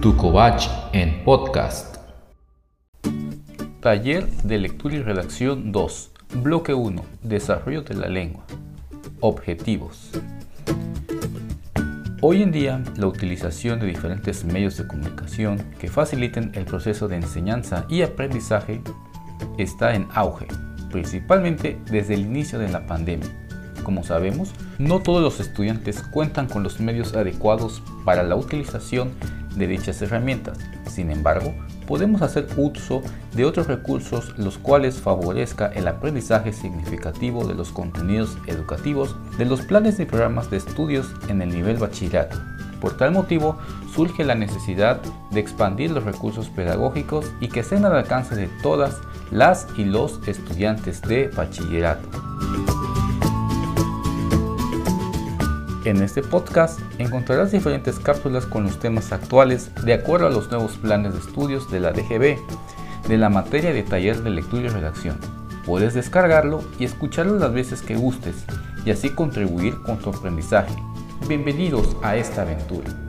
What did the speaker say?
Turcovach en podcast. Taller de lectura y redacción 2. Bloque 1. Desarrollo de la lengua. Objetivos. Hoy en día, la utilización de diferentes medios de comunicación que faciliten el proceso de enseñanza y aprendizaje está en auge, principalmente desde el inicio de la pandemia como sabemos, no todos los estudiantes cuentan con los medios adecuados para la utilización de dichas herramientas. Sin embargo, podemos hacer uso de otros recursos los cuales favorezca el aprendizaje significativo de los contenidos educativos de los planes y programas de estudios en el nivel bachillerato. Por tal motivo, surge la necesidad de expandir los recursos pedagógicos y que estén al alcance de todas las y los estudiantes de bachillerato. En este podcast encontrarás diferentes cápsulas con los temas actuales de acuerdo a los nuevos planes de estudios de la DGB de la materia de taller de lectura y redacción. Puedes descargarlo y escucharlo las veces que gustes y así contribuir con tu aprendizaje. Bienvenidos a esta aventura.